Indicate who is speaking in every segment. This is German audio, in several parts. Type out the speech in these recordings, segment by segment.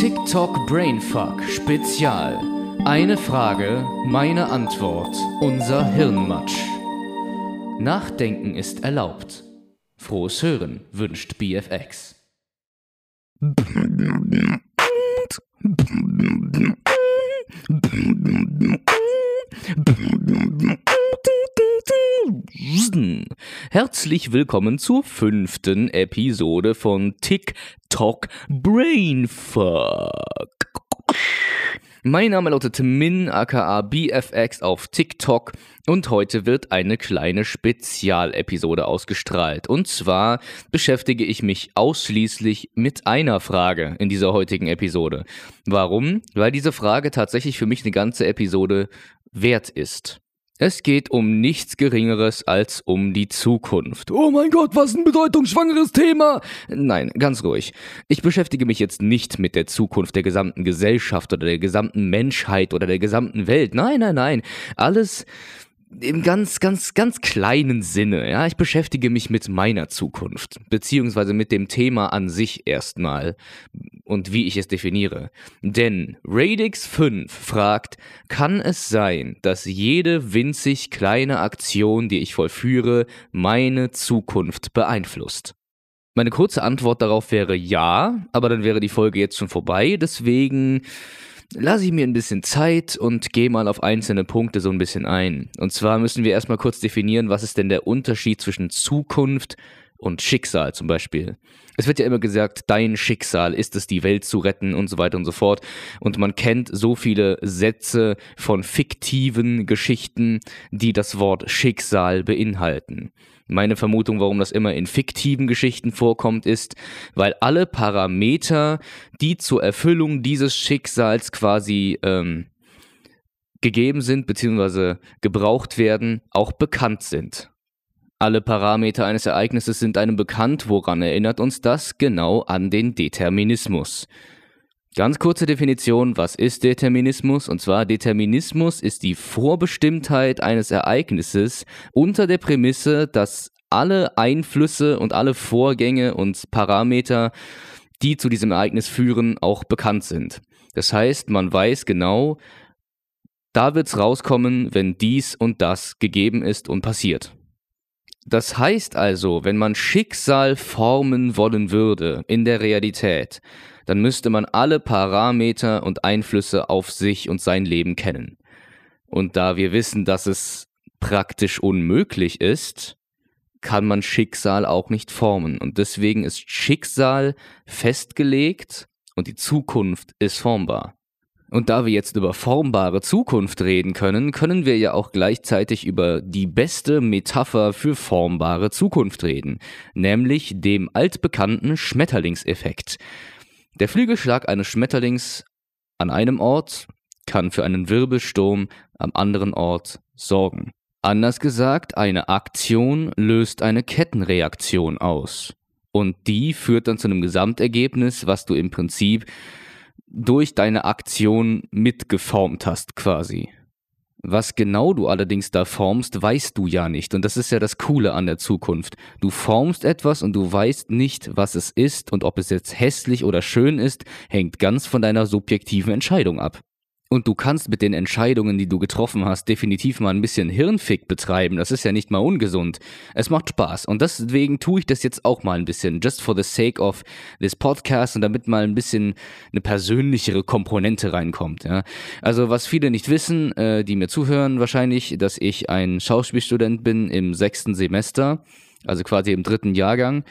Speaker 1: TikTok Brainfuck Spezial. Eine Frage, meine Antwort, unser Hirnmatsch. Nachdenken ist erlaubt. Frohes Hören wünscht BFX. Herzlich willkommen zur fünften Episode von TikTok Brainfuck. Mein Name lautet Min aka BFX auf TikTok und heute wird eine kleine Spezialepisode ausgestrahlt. Und zwar beschäftige ich mich ausschließlich mit einer Frage in dieser heutigen Episode. Warum? Weil diese Frage tatsächlich für mich eine ganze Episode wert ist. Es geht um nichts Geringeres als um die Zukunft. Oh mein Gott, was ein bedeutungsschwangeres Thema! Nein, ganz ruhig. Ich beschäftige mich jetzt nicht mit der Zukunft der gesamten Gesellschaft oder der gesamten Menschheit oder der gesamten Welt. Nein, nein, nein. Alles im ganz, ganz, ganz kleinen Sinne. Ja, ich beschäftige mich mit meiner Zukunft, beziehungsweise mit dem Thema an sich erstmal und wie ich es definiere. Denn Radix 5 fragt, kann es sein, dass jede winzig kleine Aktion, die ich vollführe, meine Zukunft beeinflusst? Meine kurze Antwort darauf wäre ja, aber dann wäre die Folge jetzt schon vorbei, deswegen lasse ich mir ein bisschen Zeit und gehe mal auf einzelne Punkte so ein bisschen ein. Und zwar müssen wir erstmal kurz definieren, was ist denn der Unterschied zwischen Zukunft und Schicksal zum Beispiel. Es wird ja immer gesagt, dein Schicksal ist es, die Welt zu retten und so weiter und so fort. Und man kennt so viele Sätze von fiktiven Geschichten, die das Wort Schicksal beinhalten. Meine Vermutung, warum das immer in fiktiven Geschichten vorkommt, ist, weil alle Parameter, die zur Erfüllung dieses Schicksals quasi ähm, gegeben sind bzw. gebraucht werden, auch bekannt sind. Alle Parameter eines Ereignisses sind einem bekannt, woran erinnert uns das? Genau an den Determinismus. Ganz kurze Definition, was ist Determinismus? Und zwar Determinismus ist die Vorbestimmtheit eines Ereignisses unter der Prämisse, dass alle Einflüsse und alle Vorgänge und Parameter, die zu diesem Ereignis führen, auch bekannt sind. Das heißt, man weiß genau, da wird es rauskommen, wenn dies und das gegeben ist und passiert. Das heißt also, wenn man Schicksal formen wollen würde in der Realität, dann müsste man alle Parameter und Einflüsse auf sich und sein Leben kennen. Und da wir wissen, dass es praktisch unmöglich ist, kann man Schicksal auch nicht formen. Und deswegen ist Schicksal festgelegt und die Zukunft ist formbar. Und da wir jetzt über formbare Zukunft reden können, können wir ja auch gleichzeitig über die beste Metapher für formbare Zukunft reden, nämlich dem altbekannten Schmetterlingseffekt. Der Flügelschlag eines Schmetterlings an einem Ort kann für einen Wirbelsturm am anderen Ort sorgen. Anders gesagt, eine Aktion löst eine Kettenreaktion aus. Und die führt dann zu einem Gesamtergebnis, was du im Prinzip durch deine Aktion mitgeformt hast quasi. Was genau du allerdings da formst, weißt du ja nicht. Und das ist ja das Coole an der Zukunft. Du formst etwas und du weißt nicht, was es ist und ob es jetzt hässlich oder schön ist, hängt ganz von deiner subjektiven Entscheidung ab. Und du kannst mit den Entscheidungen, die du getroffen hast, definitiv mal ein bisschen Hirnfick betreiben. Das ist ja nicht mal ungesund. Es macht Spaß. Und deswegen tue ich das jetzt auch mal ein bisschen. Just for the sake of this podcast und damit mal ein bisschen eine persönlichere Komponente reinkommt. Ja. Also was viele nicht wissen, äh, die mir zuhören wahrscheinlich, dass ich ein Schauspielstudent bin im sechsten Semester also quasi im dritten Jahrgang.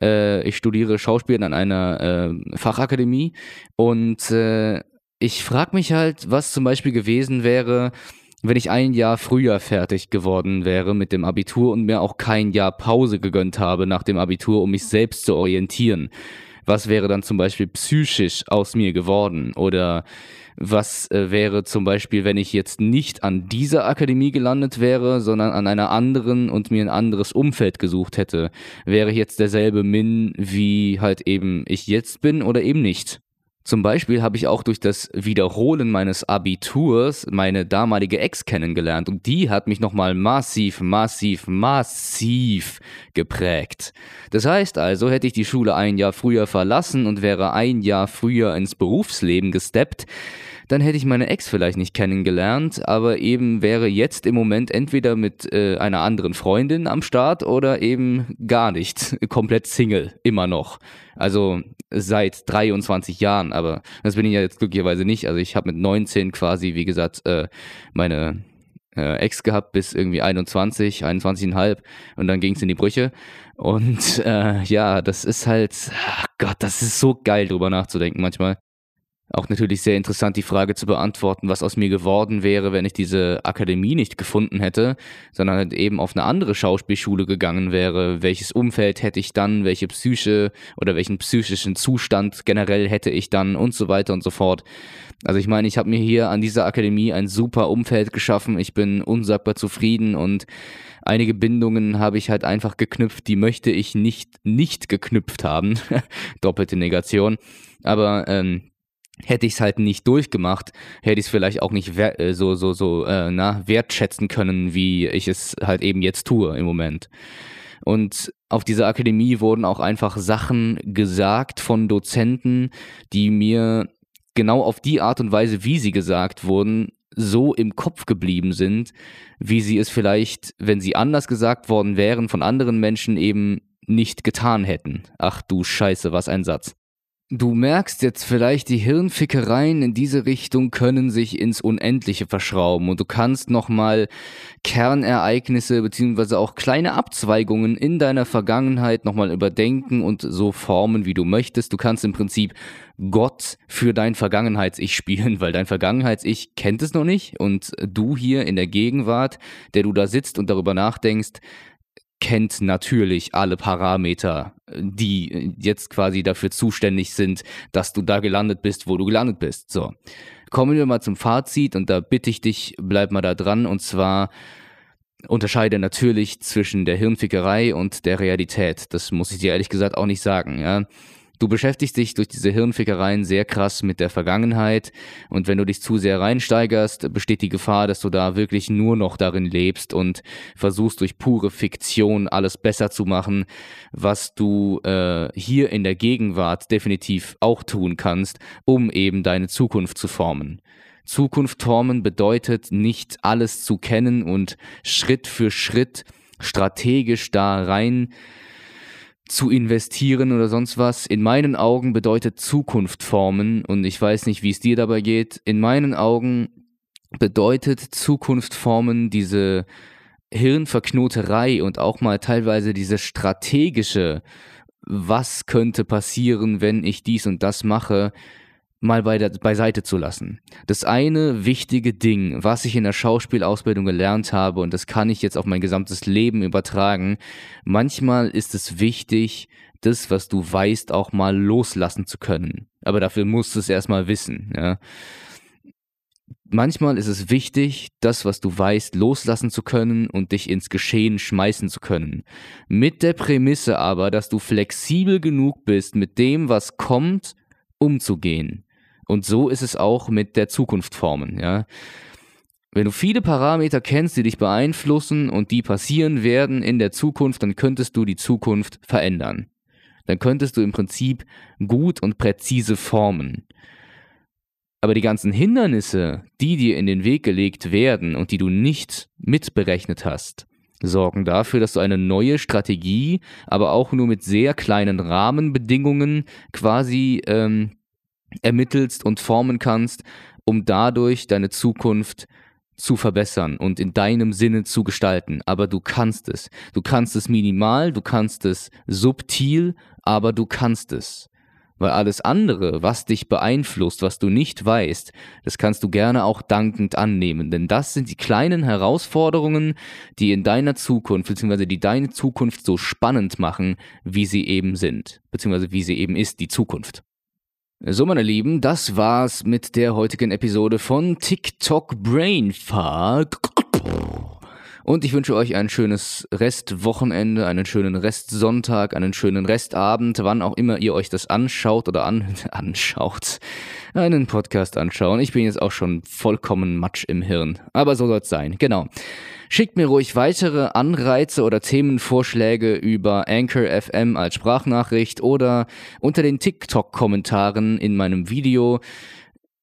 Speaker 1: Äh, ich studiere Schauspiel an einer äh, Fachakademie und äh, ich frage mich halt, was zum Beispiel gewesen wäre, wenn ich ein Jahr früher fertig geworden wäre mit dem Abitur und mir auch kein Jahr Pause gegönnt habe nach dem Abitur, um mich selbst zu orientieren. Was wäre dann zum Beispiel psychisch aus mir geworden? Oder was äh, wäre zum Beispiel, wenn ich jetzt nicht an dieser Akademie gelandet wäre, sondern an einer anderen und mir ein anderes Umfeld gesucht hätte? Wäre ich jetzt derselbe Min, wie halt eben ich jetzt bin oder eben nicht? Zum Beispiel habe ich auch durch das Wiederholen meines Abiturs meine damalige Ex kennengelernt und die hat mich nochmal massiv, massiv, massiv geprägt. Das heißt also, hätte ich die Schule ein Jahr früher verlassen und wäre ein Jahr früher ins Berufsleben gesteppt, dann hätte ich meine Ex vielleicht nicht kennengelernt, aber eben wäre jetzt im Moment entweder mit äh, einer anderen Freundin am Start oder eben gar nicht, komplett Single, immer noch. Also seit 23 Jahren, aber das bin ich ja jetzt glücklicherweise nicht. Also ich habe mit 19 quasi, wie gesagt, äh, meine äh, Ex gehabt bis irgendwie 21, 21,5 und dann ging es in die Brüche. Und äh, ja, das ist halt, Gott, das ist so geil drüber nachzudenken manchmal. Auch natürlich sehr interessant, die Frage zu beantworten, was aus mir geworden wäre, wenn ich diese Akademie nicht gefunden hätte, sondern halt eben auf eine andere Schauspielschule gegangen wäre. Welches Umfeld hätte ich dann, welche Psyche oder welchen psychischen Zustand generell hätte ich dann und so weiter und so fort. Also ich meine, ich habe mir hier an dieser Akademie ein super Umfeld geschaffen. Ich bin unsagbar zufrieden und einige Bindungen habe ich halt einfach geknüpft, die möchte ich nicht nicht geknüpft haben. Doppelte Negation. Aber ähm, hätte ich es halt nicht durchgemacht, hätte ich es vielleicht auch nicht äh, so, so, so äh, na, wertschätzen können, wie ich es halt eben jetzt tue im Moment. Und auf dieser Akademie wurden auch einfach Sachen gesagt von Dozenten, die mir genau auf die Art und Weise, wie sie gesagt wurden, so im Kopf geblieben sind, wie sie es vielleicht, wenn sie anders gesagt worden wären, von anderen Menschen eben nicht getan hätten. Ach du Scheiße, was ein Satz. Du merkst jetzt vielleicht, die Hirnfickereien in diese Richtung können sich ins Unendliche verschrauben und du kannst nochmal Kernereignisse beziehungsweise auch kleine Abzweigungen in deiner Vergangenheit nochmal überdenken und so formen, wie du möchtest. Du kannst im Prinzip Gott für dein Vergangenheits-Ich spielen, weil dein Vergangenheits-Ich kennt es noch nicht und du hier in der Gegenwart, der du da sitzt und darüber nachdenkst, kennt natürlich alle Parameter, die jetzt quasi dafür zuständig sind, dass du da gelandet bist, wo du gelandet bist. So. Kommen wir mal zum Fazit und da bitte ich dich, bleib mal da dran und zwar unterscheide natürlich zwischen der Hirnfickerei und der Realität. Das muss ich dir ehrlich gesagt auch nicht sagen, ja. Du beschäftigst dich durch diese Hirnfickereien sehr krass mit der Vergangenheit und wenn du dich zu sehr reinsteigerst, besteht die Gefahr, dass du da wirklich nur noch darin lebst und versuchst durch pure Fiktion alles besser zu machen, was du äh, hier in der Gegenwart definitiv auch tun kannst, um eben deine Zukunft zu formen. Zukunft formen bedeutet nicht alles zu kennen und Schritt für Schritt strategisch da rein zu investieren oder sonst was. In meinen Augen bedeutet Zukunft formen und ich weiß nicht, wie es dir dabei geht. In meinen Augen bedeutet Zukunft formen diese Hirnverknoterei und auch mal teilweise diese strategische, was könnte passieren, wenn ich dies und das mache, mal bei der, beiseite zu lassen. Das eine wichtige Ding, was ich in der Schauspielausbildung gelernt habe, und das kann ich jetzt auf mein gesamtes Leben übertragen, manchmal ist es wichtig, das, was du weißt, auch mal loslassen zu können. Aber dafür musst du es erstmal wissen. Ja. Manchmal ist es wichtig, das, was du weißt, loslassen zu können und dich ins Geschehen schmeißen zu können. Mit der Prämisse aber, dass du flexibel genug bist, mit dem, was kommt, umzugehen. Und so ist es auch mit der Zukunft formen, ja. Wenn du viele Parameter kennst, die dich beeinflussen und die passieren werden in der Zukunft, dann könntest du die Zukunft verändern. Dann könntest du im Prinzip gut und präzise formen. Aber die ganzen Hindernisse, die dir in den Weg gelegt werden und die du nicht mitberechnet hast, sorgen dafür, dass du eine neue Strategie, aber auch nur mit sehr kleinen Rahmenbedingungen quasi ähm, ermittelst und formen kannst, um dadurch deine Zukunft zu verbessern und in deinem Sinne zu gestalten. Aber du kannst es. Du kannst es minimal, du kannst es subtil, aber du kannst es. Weil alles andere, was dich beeinflusst, was du nicht weißt, das kannst du gerne auch dankend annehmen. Denn das sind die kleinen Herausforderungen, die in deiner Zukunft, beziehungsweise die deine Zukunft so spannend machen, wie sie eben sind. Beziehungsweise wie sie eben ist, die Zukunft. So, meine Lieben, das war's mit der heutigen Episode von TikTok Brain Fart. Und ich wünsche euch ein schönes Restwochenende, einen schönen Restsonntag, einen schönen Restabend, wann auch immer ihr euch das anschaut oder an, anschaut, einen Podcast anschauen. Ich bin jetzt auch schon vollkommen Matsch im Hirn. Aber so soll es sein. Genau. Schickt mir ruhig weitere Anreize oder Themenvorschläge über Anchor FM als Sprachnachricht oder unter den TikTok-Kommentaren in meinem Video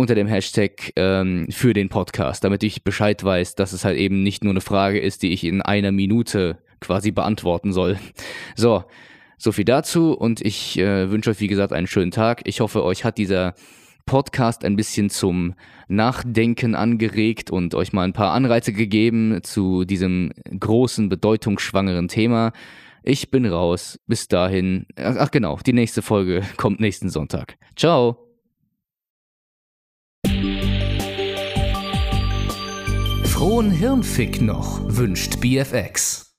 Speaker 1: unter dem Hashtag ähm, für den Podcast, damit ich Bescheid weiß, dass es halt eben nicht nur eine Frage ist, die ich in einer Minute quasi beantworten soll. So, so viel dazu und ich äh, wünsche euch, wie gesagt, einen schönen Tag. Ich hoffe, euch hat dieser Podcast ein bisschen zum Nachdenken angeregt und euch mal ein paar Anreize gegeben zu diesem großen, bedeutungsschwangeren Thema. Ich bin raus. Bis dahin. Ach genau, die nächste Folge kommt nächsten Sonntag. Ciao.
Speaker 2: Frohen Hirnfick noch, wünscht BFX.